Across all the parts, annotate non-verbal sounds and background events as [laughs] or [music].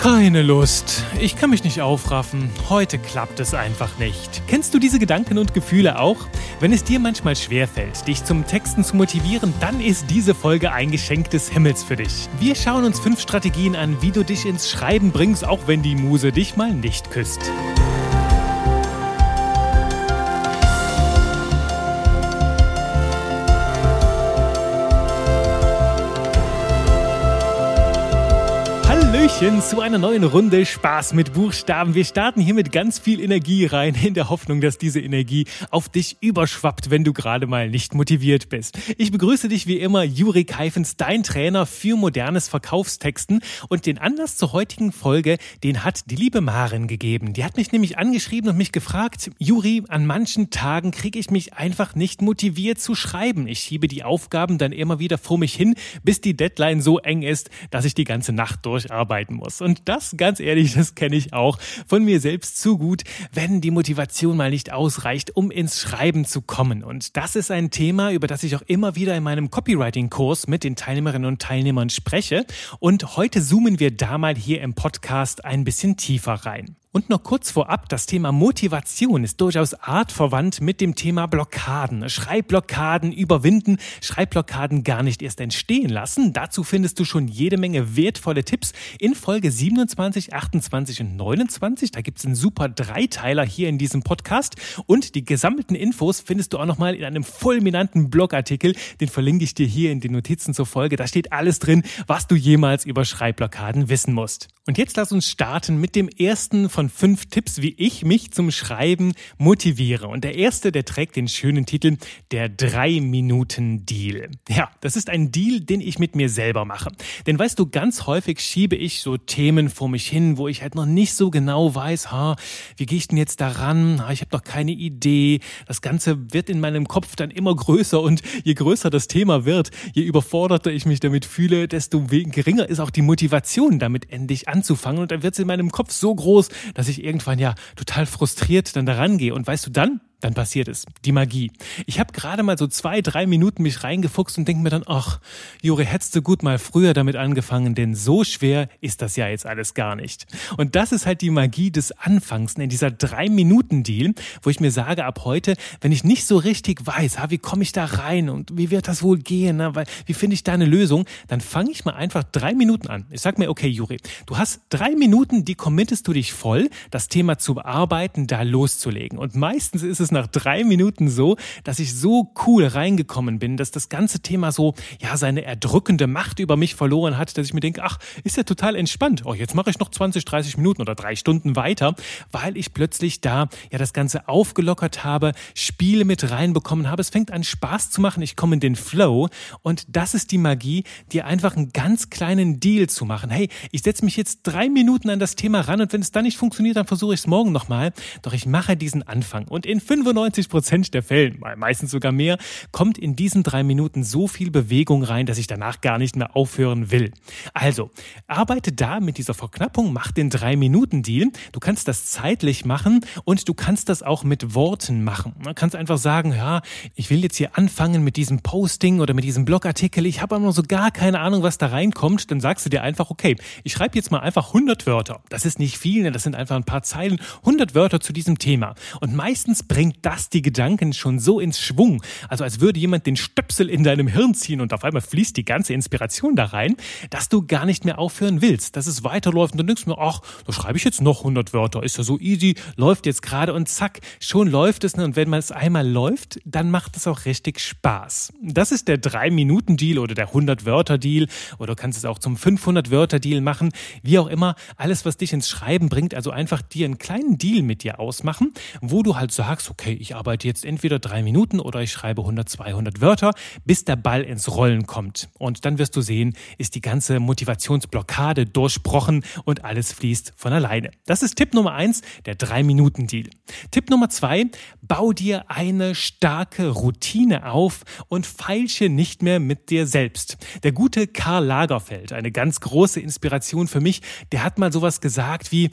Keine Lust. Ich kann mich nicht aufraffen. Heute klappt es einfach nicht. Kennst du diese Gedanken und Gefühle auch? Wenn es dir manchmal schwerfällt, dich zum Texten zu motivieren, dann ist diese Folge ein Geschenk des Himmels für dich. Wir schauen uns fünf Strategien an, wie du dich ins Schreiben bringst, auch wenn die Muse dich mal nicht küsst. Hallöchen zu einer neuen Runde Spaß mit Buchstaben. Wir starten hier mit ganz viel Energie rein, in der Hoffnung, dass diese Energie auf dich überschwappt, wenn du gerade mal nicht motiviert bist. Ich begrüße dich wie immer, Juri Keifens, dein Trainer für modernes Verkaufstexten. Und den Anlass zur heutigen Folge, den hat die liebe Maren gegeben. Die hat mich nämlich angeschrieben und mich gefragt, Juri, an manchen Tagen kriege ich mich einfach nicht motiviert zu schreiben. Ich schiebe die Aufgaben dann immer wieder vor mich hin, bis die Deadline so eng ist, dass ich die ganze Nacht durcharbeite arbeiten muss. Und das, ganz ehrlich, das kenne ich auch von mir selbst zu gut, wenn die Motivation mal nicht ausreicht, um ins Schreiben zu kommen. Und das ist ein Thema, über das ich auch immer wieder in meinem Copywriting-Kurs mit den Teilnehmerinnen und Teilnehmern spreche. Und heute zoomen wir da mal hier im Podcast ein bisschen tiefer rein. Und noch kurz vorab, das Thema Motivation ist durchaus artverwandt mit dem Thema Blockaden. Schreibblockaden überwinden, Schreibblockaden gar nicht erst entstehen lassen. Dazu findest du schon jede Menge wertvolle Tipps in Folge 27, 28 und 29. Da gibt's einen super Dreiteiler hier in diesem Podcast. Und die gesammelten Infos findest du auch nochmal in einem fulminanten Blogartikel. Den verlinke ich dir hier in den Notizen zur Folge. Da steht alles drin, was du jemals über Schreibblockaden wissen musst. Und jetzt lass uns starten mit dem ersten von fünf Tipps, wie ich mich zum Schreiben motiviere. Und der erste, der trägt den schönen Titel Der Drei-Minuten-Deal. Ja, das ist ein Deal, den ich mit mir selber mache. Denn weißt du, ganz häufig schiebe ich so Themen vor mich hin, wo ich halt noch nicht so genau weiß, ha, wie gehe ich denn jetzt daran? Ha, ich habe doch keine Idee. Das Ganze wird in meinem Kopf dann immer größer und je größer das Thema wird, je überforderter ich mich damit fühle, desto geringer ist auch die Motivation, damit endlich anzufangen. Und dann wird es in meinem Kopf so groß, dass ich irgendwann ja total frustriert dann daran gehe. Und weißt du, dann dann passiert es. Die Magie. Ich habe gerade mal so zwei, drei Minuten mich reingefuchst und denke mir dann, ach, Jure, hättest du gut mal früher damit angefangen, denn so schwer ist das ja jetzt alles gar nicht. Und das ist halt die Magie des Anfangs, in dieser Drei-Minuten-Deal, wo ich mir sage, ab heute, wenn ich nicht so richtig weiß, wie komme ich da rein und wie wird das wohl gehen, ne, weil, wie finde ich da eine Lösung, dann fange ich mal einfach drei Minuten an. Ich sag mir, okay, Juri, du hast drei Minuten, die committest du dich voll, das Thema zu bearbeiten, da loszulegen. Und meistens ist es es nach drei Minuten so, dass ich so cool reingekommen bin, dass das ganze Thema so, ja, seine erdrückende Macht über mich verloren hat, dass ich mir denke, ach, ist ja total entspannt. Oh, jetzt mache ich noch 20, 30 Minuten oder drei Stunden weiter, weil ich plötzlich da ja das Ganze aufgelockert habe, Spiele mit reinbekommen habe. Es fängt an Spaß zu machen. Ich komme in den Flow und das ist die Magie, dir einfach einen ganz kleinen Deal zu machen. Hey, ich setze mich jetzt drei Minuten an das Thema ran und wenn es dann nicht funktioniert, dann versuche ich es morgen nochmal. Doch ich mache diesen Anfang und in fünf 95 Prozent der Fällen, meistens sogar mehr, kommt in diesen drei Minuten so viel Bewegung rein, dass ich danach gar nicht mehr aufhören will. Also, arbeite da mit dieser Verknappung, mach den drei Minuten Deal. Du kannst das zeitlich machen und du kannst das auch mit Worten machen. Du kannst einfach sagen, ja, ich will jetzt hier anfangen mit diesem Posting oder mit diesem Blogartikel. Ich habe aber noch so gar keine Ahnung, was da reinkommt. Dann sagst du dir einfach, okay, ich schreibe jetzt mal einfach 100 Wörter. Das ist nicht viel, ne? das sind einfach ein paar Zeilen. 100 Wörter zu diesem Thema. Und meistens bringt bringt das die Gedanken schon so ins Schwung. Also als würde jemand den Stöpsel in deinem Hirn ziehen und auf einmal fließt die ganze Inspiration da rein, dass du gar nicht mehr aufhören willst, dass es weiterläuft und du denkst mir, ach, da schreibe ich jetzt noch 100 Wörter, ist ja so easy, läuft jetzt gerade und zack, schon läuft es. Und wenn man es einmal läuft, dann macht es auch richtig Spaß. Das ist der 3-Minuten-Deal oder der 100-Wörter-Deal oder du kannst es auch zum 500-Wörter-Deal machen, wie auch immer. Alles, was dich ins Schreiben bringt, also einfach dir einen kleinen Deal mit dir ausmachen, wo du halt sagst, okay, okay, ich arbeite jetzt entweder drei Minuten oder ich schreibe 100, 200 Wörter, bis der Ball ins Rollen kommt. Und dann wirst du sehen, ist die ganze Motivationsblockade durchbrochen und alles fließt von alleine. Das ist Tipp Nummer eins, der Drei-Minuten-Deal. Tipp Nummer zwei, bau dir eine starke Routine auf und feilsche nicht mehr mit dir selbst. Der gute Karl Lagerfeld, eine ganz große Inspiration für mich, der hat mal sowas gesagt wie,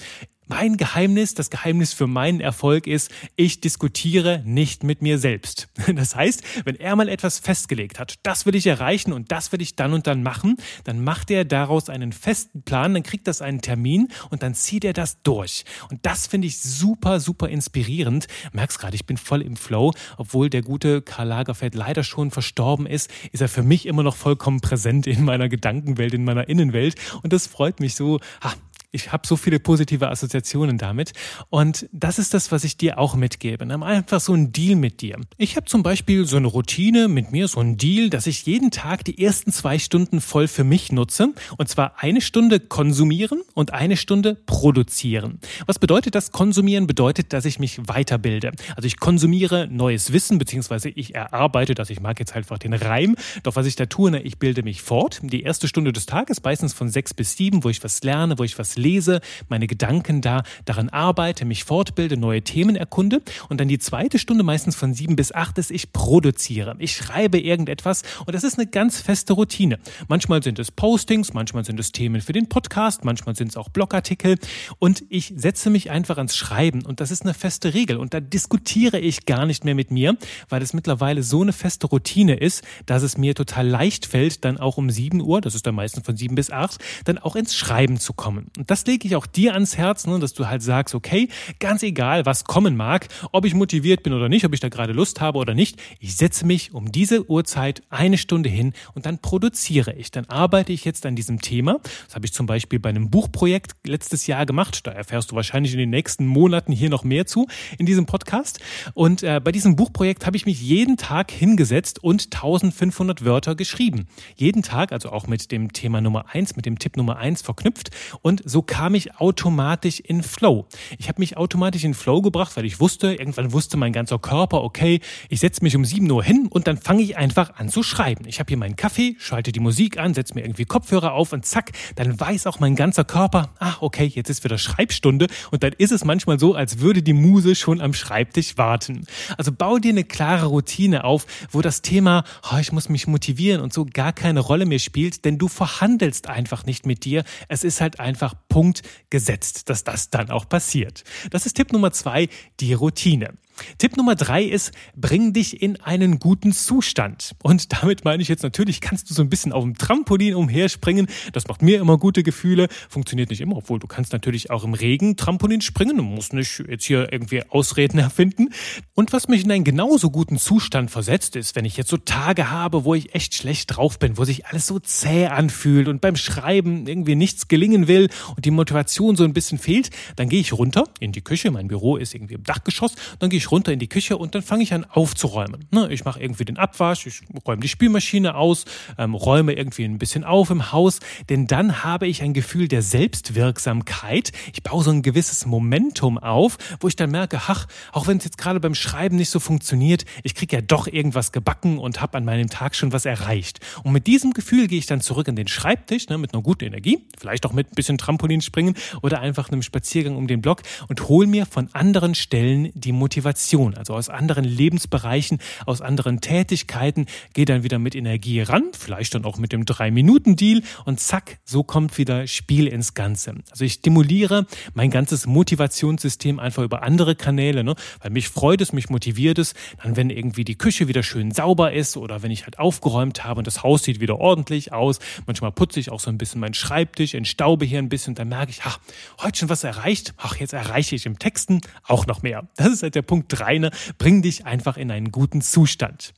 Mein Geheimnis, das Geheimnis für meinen Erfolg ist, ich diskutiere nicht mit mir selbst. [laughs] Das heißt, wenn er mal etwas festgelegt hat, das will ich erreichen und das will ich dann und dann machen, dann macht er daraus einen festen Plan, dann kriegt das einen Termin und dann zieht er das durch. Und das finde ich super, super inspirierend. Merkst gerade, ich bin voll im Flow, obwohl der gute Karl Lagerfeld leider schon verstorben ist, ist er für mich immer noch vollkommen präsent in meiner Gedankenwelt, in meiner Innenwelt. Und das freut mich so. Ha, ich habe so viele positive Assoziationen damit. Und das ist das, was ich dir auch mitgebe. Einfach so ein Deal mit dir. Ich habe zum Beispiel so eine Routine mit mir, so ein Deal, dass ich jeden Tag die ersten zwei Stunden voll für mich nutze. Und zwar eine Stunde konsumieren und eine Stunde produzieren. Was bedeutet das? Konsumieren bedeutet, dass ich mich weiterbilde. Also ich konsumiere neues Wissen, beziehungsweise ich erarbeite das. Ich mag jetzt einfach den Reim. Doch was ich da tue, ne, ich bilde mich fort. Die erste Stunde des Tages, meistens von sechs bis sieben, wo ich was lerne, wo ich was lese lese, meine Gedanken da daran arbeite, mich fortbilde, neue Themen erkunde. Und dann die zweite Stunde meistens von sieben bis acht ist, ich produziere. Ich schreibe irgendetwas und das ist eine ganz feste Routine. Manchmal sind es Postings, manchmal sind es Themen für den Podcast, manchmal sind es auch Blogartikel und ich setze mich einfach ans Schreiben und das ist eine feste Regel und da diskutiere ich gar nicht mehr mit mir, weil es mittlerweile so eine feste Routine ist, dass es mir total leicht fällt, dann auch um sieben Uhr, das ist dann meistens von sieben bis acht, dann auch ins Schreiben zu kommen. Und das lege ich auch dir ans Herz, ne, dass du halt sagst, okay, ganz egal, was kommen mag, ob ich motiviert bin oder nicht, ob ich da gerade Lust habe oder nicht, ich setze mich um diese Uhrzeit eine Stunde hin und dann produziere ich. Dann arbeite ich jetzt an diesem Thema. Das habe ich zum Beispiel bei einem Buchprojekt letztes Jahr gemacht. Da erfährst du wahrscheinlich in den nächsten Monaten hier noch mehr zu in diesem Podcast. Und äh, bei diesem Buchprojekt habe ich mich jeden Tag hingesetzt und 1500 Wörter geschrieben. Jeden Tag, also auch mit dem Thema Nummer eins, mit dem Tipp Nummer eins verknüpft. Und so so kam ich automatisch in Flow. Ich habe mich automatisch in Flow gebracht, weil ich wusste, irgendwann wusste mein ganzer Körper, okay, ich setze mich um 7 Uhr hin und dann fange ich einfach an zu schreiben. Ich habe hier meinen Kaffee, schalte die Musik an, setze mir irgendwie Kopfhörer auf und zack, dann weiß auch mein ganzer Körper, ach okay, jetzt ist wieder Schreibstunde und dann ist es manchmal so, als würde die Muse schon am Schreibtisch warten. Also bau dir eine klare Routine auf, wo das Thema, oh, ich muss mich motivieren und so gar keine Rolle mehr spielt, denn du verhandelst einfach nicht mit dir. Es ist halt einfach Punkt gesetzt, dass das dann auch passiert. Das ist Tipp Nummer zwei, die Routine. Tipp Nummer drei ist, bring dich in einen guten Zustand. Und damit meine ich jetzt natürlich, kannst du so ein bisschen auf dem Trampolin umherspringen. Das macht mir immer gute Gefühle. Funktioniert nicht immer, obwohl du kannst natürlich auch im Regen Trampolin springen. Du musst nicht jetzt hier irgendwie Ausreden [laughs] erfinden. Und was mich in einen genauso guten Zustand versetzt ist, wenn ich jetzt so Tage habe, wo ich echt schlecht drauf bin, wo sich alles so zäh anfühlt und beim Schreiben irgendwie nichts gelingen will und die Motivation so ein bisschen fehlt, dann gehe ich runter in die Küche. Mein Büro ist irgendwie im Dachgeschoss. Dann gehe ich runter in die Küche und dann fange ich an aufzuräumen. Ne, ich mache irgendwie den Abwasch, ich räume die Spülmaschine aus, ähm, räume irgendwie ein bisschen auf im Haus, denn dann habe ich ein Gefühl der Selbstwirksamkeit. Ich baue so ein gewisses Momentum auf, wo ich dann merke, ach, auch wenn es jetzt gerade beim Schreiben nicht so funktioniert, ich kriege ja doch irgendwas gebacken und habe an meinem Tag schon was erreicht. Und mit diesem Gefühl gehe ich dann zurück in den Schreibtisch ne, mit einer guten Energie, vielleicht auch mit ein bisschen Trampolinspringen oder einfach einem Spaziergang um den Block und hole mir von anderen Stellen die Motivation Motivation, also aus anderen Lebensbereichen, aus anderen Tätigkeiten, gehe dann wieder mit Energie ran, vielleicht dann auch mit dem Drei-Minuten-Deal und zack, so kommt wieder Spiel ins Ganze. Also ich stimuliere mein ganzes Motivationssystem einfach über andere Kanäle, ne? weil mich freut es, mich motiviert es, dann wenn irgendwie die Küche wieder schön sauber ist oder wenn ich halt aufgeräumt habe und das Haus sieht wieder ordentlich aus, manchmal putze ich auch so ein bisschen meinen Schreibtisch, entstaube hier ein bisschen dann merke ich, ach, heute schon was erreicht, ach, jetzt erreiche ich im Texten auch noch mehr. Das ist halt der Punkt Punkt 3, ne, bring dich einfach in einen guten Zustand.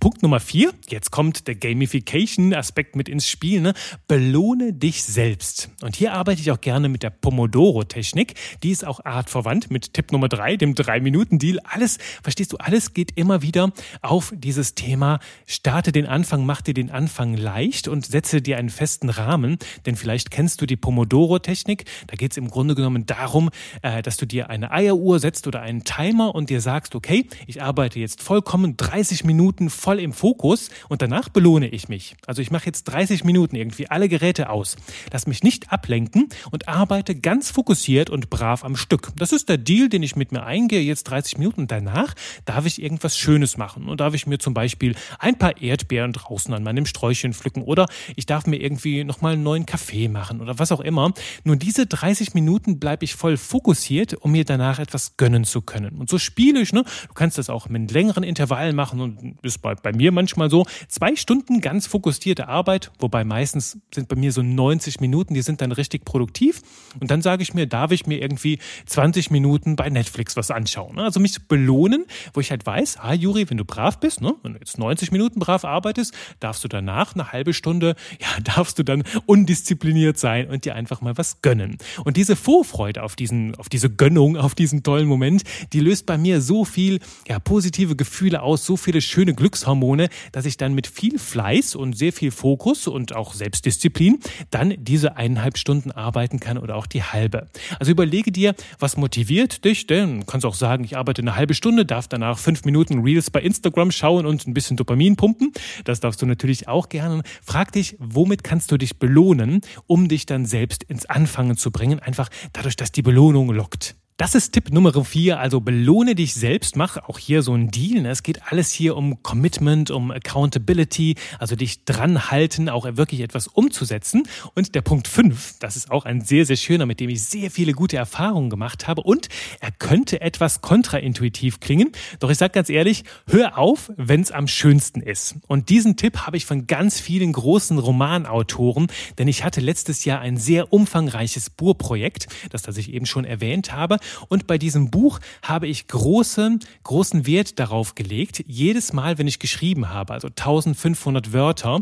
Punkt Nummer 4, jetzt kommt der Gamification-Aspekt mit ins Spiel, ne? belohne dich selbst. Und hier arbeite ich auch gerne mit der Pomodoro-Technik. Die ist auch artverwandt mit Tipp Nummer 3, dem 3-Minuten-Deal. Alles, verstehst du, alles geht immer wieder auf dieses Thema, starte den Anfang, mach dir den Anfang leicht und setze dir einen festen Rahmen. Denn vielleicht kennst du die Pomodoro-Technik. Da geht es im Grunde genommen darum, äh, dass du dir eine Eieruhr setzt oder einen Timer und dir sagst, okay, ich arbeite jetzt vollkommen 30 Minuten voll im Fokus und danach belohne ich mich. Also ich mache jetzt 30 Minuten irgendwie alle Geräte aus. Lass mich nicht ablenken und arbeite ganz fokussiert und brav am Stück. Das ist der Deal, den ich mit mir eingehe, jetzt 30 Minuten danach darf ich irgendwas Schönes machen und darf ich mir zum Beispiel ein paar Erdbeeren draußen an meinem Sträuchchen pflücken oder ich darf mir irgendwie nochmal einen neuen Kaffee machen oder was auch immer. Nur diese 30 Minuten bleibe ich voll fokussiert, um mir danach etwas gönnen zu können. Und so spiele ich, ne? Du kannst das auch mit längeren Intervallen machen und ist bei, bei mir manchmal so. Zwei Stunden ganz fokussierte Arbeit, wobei meistens sind bei mir so 90 Minuten, die sind dann richtig produktiv. Und dann sage ich mir, darf ich mir irgendwie 20 Minuten bei Netflix was anschauen. Ne? Also mich belohnen, wo ich halt weiß, ah Juri, wenn du brav bist, ne? wenn du jetzt 90 Minuten brav arbeitest, darfst du danach eine halbe Stunde, [laughs] ja, darfst du dann undiszipliniert sein und dir einfach mal was gönnen. Und diese Vorfreude auf diesen, auf diese Gönnung, auf diesen tollen Moment, die löst bei mir so viel, ja, positive Gefühle aus, so viele schöne Glückshormone, dass ich dann mit viel Fleiß und sehr viel Fokus und auch Selbstdisziplin dann diese eineinhalb Stunden arbeiten kann oder auch die halbe. Also überlege dir, was motiviert dich, denn du kannst auch sagen, ich arbeite eine halbe Stunde, darf danach fünf Minuten Reels bei Instagram schauen und ein bisschen Dopamin pumpen. Das darfst du natürlich auch gerne. Frag dich, womit kannst du dich belohnen, um dich dann selbst ins Anfangen zu bringen, einfach dadurch, dass die Belohnung lockt. Das ist Tipp Nummer vier. Also belohne dich selbst. Mach auch hier so ein Deal. Ne? Es geht alles hier um Commitment, um Accountability, also dich dran halten, auch wirklich etwas umzusetzen. Und der Punkt fünf, das ist auch ein sehr, sehr schöner, mit dem ich sehr viele gute Erfahrungen gemacht habe. Und er könnte etwas kontraintuitiv klingen. Doch ich sage ganz ehrlich, hör auf, wenn es am schönsten ist. Und diesen Tipp habe ich von ganz vielen großen Romanautoren, denn ich hatte letztes Jahr ein sehr umfangreiches Burprojekt, das, das ich eben schon erwähnt habe. Und bei diesem Buch habe ich große, großen Wert darauf gelegt, jedes Mal, wenn ich geschrieben habe, also 1500 Wörter,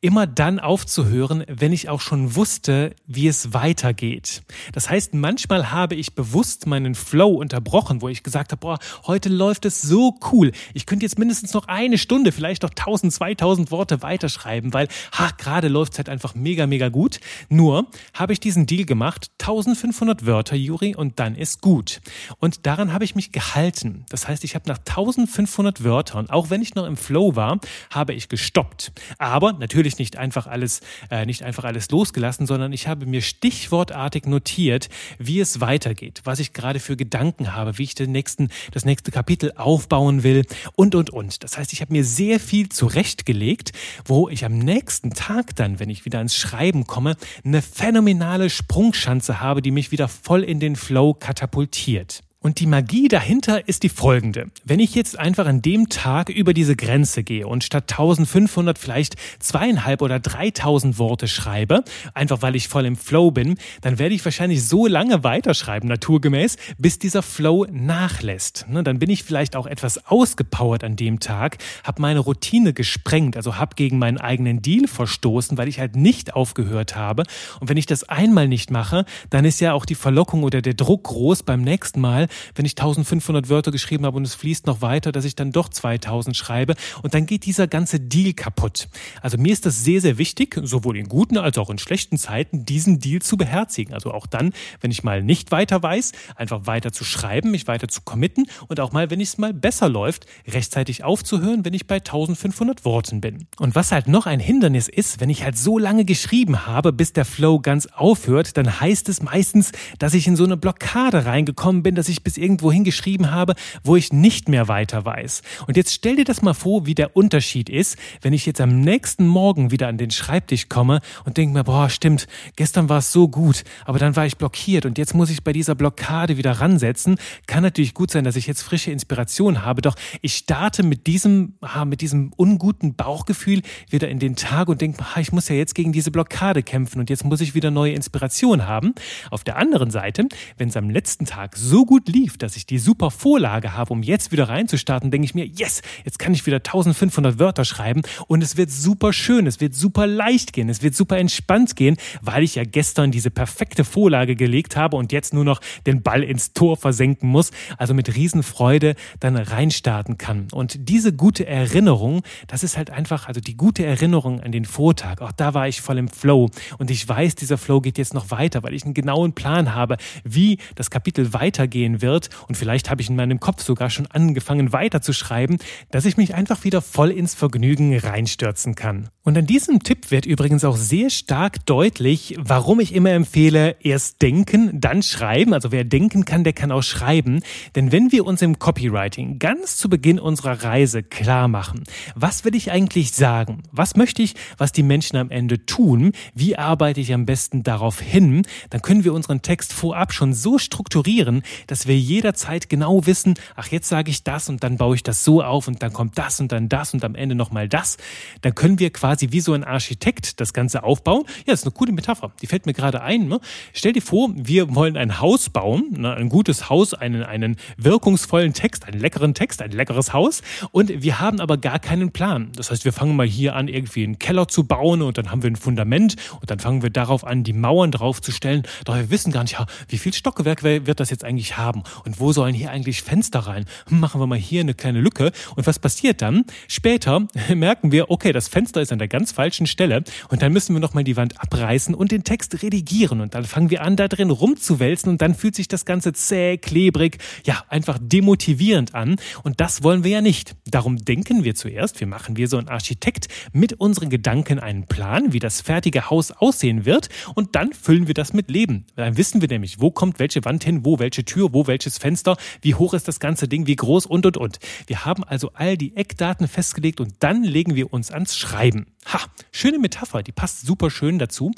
immer dann aufzuhören, wenn ich auch schon wusste, wie es weitergeht. Das heißt, manchmal habe ich bewusst meinen Flow unterbrochen, wo ich gesagt habe, boah, heute läuft es so cool. Ich könnte jetzt mindestens noch eine Stunde, vielleicht noch 1000, 2000 Worte weiterschreiben, weil, ha, gerade läuft es halt einfach mega, mega gut. Nur habe ich diesen Deal gemacht, 1500 Wörter, Juri, und dann ist gut. Und daran habe ich mich gehalten. Das heißt, ich habe nach 1500 Wörtern, auch wenn ich noch im Flow war, habe ich gestoppt. Aber natürlich nicht einfach alles, äh, nicht einfach alles losgelassen, sondern ich habe mir stichwortartig notiert, wie es weitergeht, was ich gerade für Gedanken habe, wie ich den nächsten, das nächste Kapitel aufbauen will und, und, und. Das heißt, ich habe mir sehr viel zurechtgelegt, wo ich am nächsten Tag dann, wenn ich wieder ins Schreiben komme, eine phänomenale Sprungschanze habe, die mich wieder voll in den Flow katapultiert katapultiert. Und die Magie dahinter ist die folgende. Wenn ich jetzt einfach an dem Tag über diese Grenze gehe und statt 1500 vielleicht zweieinhalb oder 3000 Worte schreibe, einfach weil ich voll im Flow bin, dann werde ich wahrscheinlich so lange weiterschreiben, naturgemäß, bis dieser Flow nachlässt. Ne, dann bin ich vielleicht auch etwas ausgepowert an dem Tag, habe meine Routine gesprengt, also habe gegen meinen eigenen Deal verstoßen, weil ich halt nicht aufgehört habe. Und wenn ich das einmal nicht mache, dann ist ja auch die Verlockung oder der Druck groß beim nächsten Mal, wenn ich 1500 Wörter geschrieben habe und es fließt noch weiter, dass ich dann doch 2000 schreibe und dann geht dieser ganze Deal kaputt. Also mir ist das sehr, sehr wichtig, sowohl in guten als auch in schlechten Zeiten, diesen Deal zu beherzigen. Also auch dann, wenn ich mal nicht weiter weiß, einfach weiter zu schreiben, mich weiter zu committen und auch mal, wenn es mal besser läuft, rechtzeitig aufzuhören, wenn ich bei 1500 Worten bin. Und was halt noch ein Hindernis ist, wenn ich halt so lange geschrieben habe, bis der Flow ganz aufhört, dann heißt es meistens, dass ich in so eine Blockade reingekommen bin, dass ich bis irgendwo hingeschrieben habe, wo ich nicht mehr weiter weiß. Und jetzt stell dir das mal vor, wie der Unterschied ist, wenn ich jetzt am nächsten Morgen wieder an den Schreibtisch komme und denke mir, boah, stimmt, gestern war es so gut, aber dann war ich blockiert und jetzt muss ich bei dieser Blockade wieder ransetzen. Kann natürlich gut sein, dass ich jetzt frische Inspiration habe, doch ich starte mit diesem, mit diesem unguten Bauchgefühl wieder in den Tag und denke, ich muss ja jetzt gegen diese Blockade kämpfen und jetzt muss ich wieder neue Inspiration haben. Auf der anderen Seite, wenn es am letzten Tag so gut lief, dass ich die super Vorlage habe, um jetzt wieder reinzustarten, denke ich mir, yes, jetzt kann ich wieder 1500 Wörter schreiben und es wird super schön, es wird super leicht gehen, es wird super entspannt gehen, weil ich ja gestern diese perfekte Vorlage gelegt habe und jetzt nur noch den Ball ins Tor versenken muss, also mit Riesenfreude dann reinstarten kann. Und diese gute Erinnerung, das ist halt einfach, also die gute Erinnerung an den Vortag, auch da war ich voll im Flow und ich weiß, dieser Flow geht jetzt noch weiter, weil ich einen genauen Plan habe, wie das Kapitel weitergehen wird und vielleicht habe ich in meinem Kopf sogar schon angefangen weiterzuschreiben, dass ich mich einfach wieder voll ins Vergnügen reinstürzen kann. Und an diesem Tipp wird übrigens auch sehr stark deutlich, warum ich immer empfehle, erst denken, dann schreiben. Also wer denken kann, der kann auch schreiben. Denn wenn wir uns im Copywriting ganz zu Beginn unserer Reise klar machen, was will ich eigentlich sagen? Was möchte ich, was die Menschen am Ende tun? Wie arbeite ich am besten darauf hin? Dann können wir unseren Text vorab schon so strukturieren, dass wir jederzeit genau wissen, ach jetzt sage ich das und dann baue ich das so auf und dann kommt das und dann das und am Ende nochmal das. Dann können wir quasi quasi wie so ein Architekt das Ganze aufbauen. Ja, das ist eine coole Metapher. Die fällt mir gerade ein. Ne? Stell dir vor, wir wollen ein Haus bauen, ne? ein gutes Haus, einen, einen wirkungsvollen Text, einen leckeren Text, ein leckeres Haus. Und wir haben aber gar keinen Plan. Das heißt, wir fangen mal hier an, irgendwie einen Keller zu bauen und dann haben wir ein Fundament und dann fangen wir darauf an, die Mauern draufzustellen. Doch wir wissen gar nicht, ja, wie viel Stockwerk wird das jetzt eigentlich haben und wo sollen hier eigentlich Fenster rein? Hm, machen wir mal hier eine kleine Lücke. Und was passiert dann? Später [laughs] merken wir, okay, das Fenster ist an der ganz falschen Stelle und dann müssen wir nochmal die Wand abreißen und den Text redigieren und dann fangen wir an, da drin rumzuwälzen und dann fühlt sich das Ganze zäh, klebrig, ja, einfach demotivierend an und das wollen wir ja nicht. Darum denken wir zuerst, wir machen wie so ein Architekt mit unseren Gedanken einen Plan, wie das fertige Haus aussehen wird und dann füllen wir das mit Leben. Dann wissen wir nämlich, wo kommt welche Wand hin, wo welche Tür, wo welches Fenster, wie hoch ist das ganze Ding, wie groß und und und. Wir haben also all die Eckdaten festgelegt und dann legen wir uns ans Schreiben. Ha, schöne Metapher, die passt super schön dazu.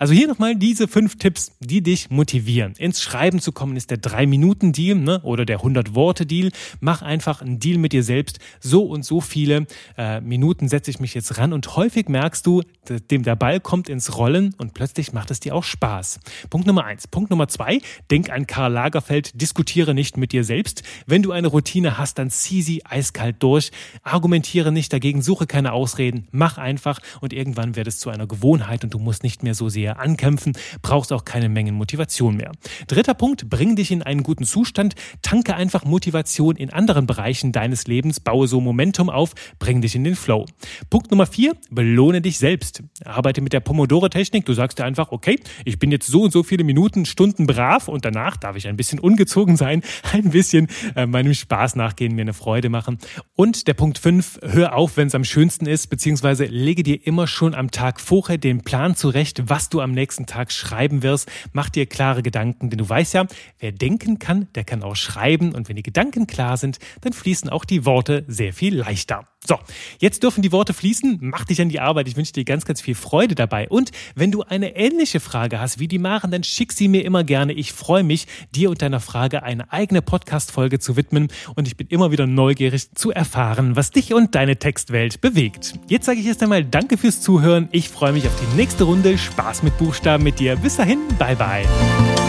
Also hier nochmal diese fünf Tipps, die dich motivieren. Ins Schreiben zu kommen ist der 3-Minuten-Deal ne, oder der 100-Worte-Deal. Mach einfach einen Deal mit dir selbst. So und so viele äh, Minuten setze ich mich jetzt ran und häufig merkst du, dem der Ball kommt ins Rollen und plötzlich macht es dir auch Spaß. Punkt Nummer eins. Punkt Nummer zwei, denk an Karl Lagerfeld, diskutiere nicht mit dir selbst. Wenn du eine Routine hast, dann zieh sie eiskalt durch. Argumentiere nicht dagegen, suche keine Ausreden, mach einfach und irgendwann wird es zu einer Gewohnheit und du musst nicht mehr so sehr ankämpfen, brauchst auch keine Mengen Motivation mehr. Dritter Punkt, bring dich in einen guten Zustand, tanke einfach Motivation in anderen Bereichen deines Lebens, baue so Momentum auf, bring dich in den Flow. Punkt Nummer vier, belohne dich selbst. Arbeite mit der Pomodoro-Technik. Du sagst dir einfach, okay, ich bin jetzt so und so viele Minuten, Stunden brav und danach darf ich ein bisschen ungezogen sein, [laughs] ein bisschen äh, meinem Spaß nachgehen, mir eine Freude machen. Und der Punkt 5, hör auf, wenn es am schönsten ist, beziehungsweise lege dir immer schon am Tag vorher den Plan zurecht, was du am nächsten Tag schreiben wirst. Mach dir klare Gedanken, denn du weißt ja, wer denken kann, der kann auch schreiben. Und wenn die Gedanken klar sind, dann fließen auch die Worte sehr viel leichter. So, jetzt dürfen die Worte fließen. Mach dich an die Arbeit. Ich wünsche dir ganz, ganz viel Freude dabei. Und wenn du eine ähnliche Frage hast wie die Maren, dann schick sie mir immer gerne. Ich freue mich, dir und deiner Frage eine eigene Podcast-Folge zu widmen. Und ich bin immer wieder neugierig zu erfahren, was dich und deine Textwelt bewegt. Jetzt sage ich erst einmal Danke fürs Zuhören. Ich freue mich auf die nächste Runde. Spaß mit Buchstaben mit dir. Bis dahin. Bye, bye.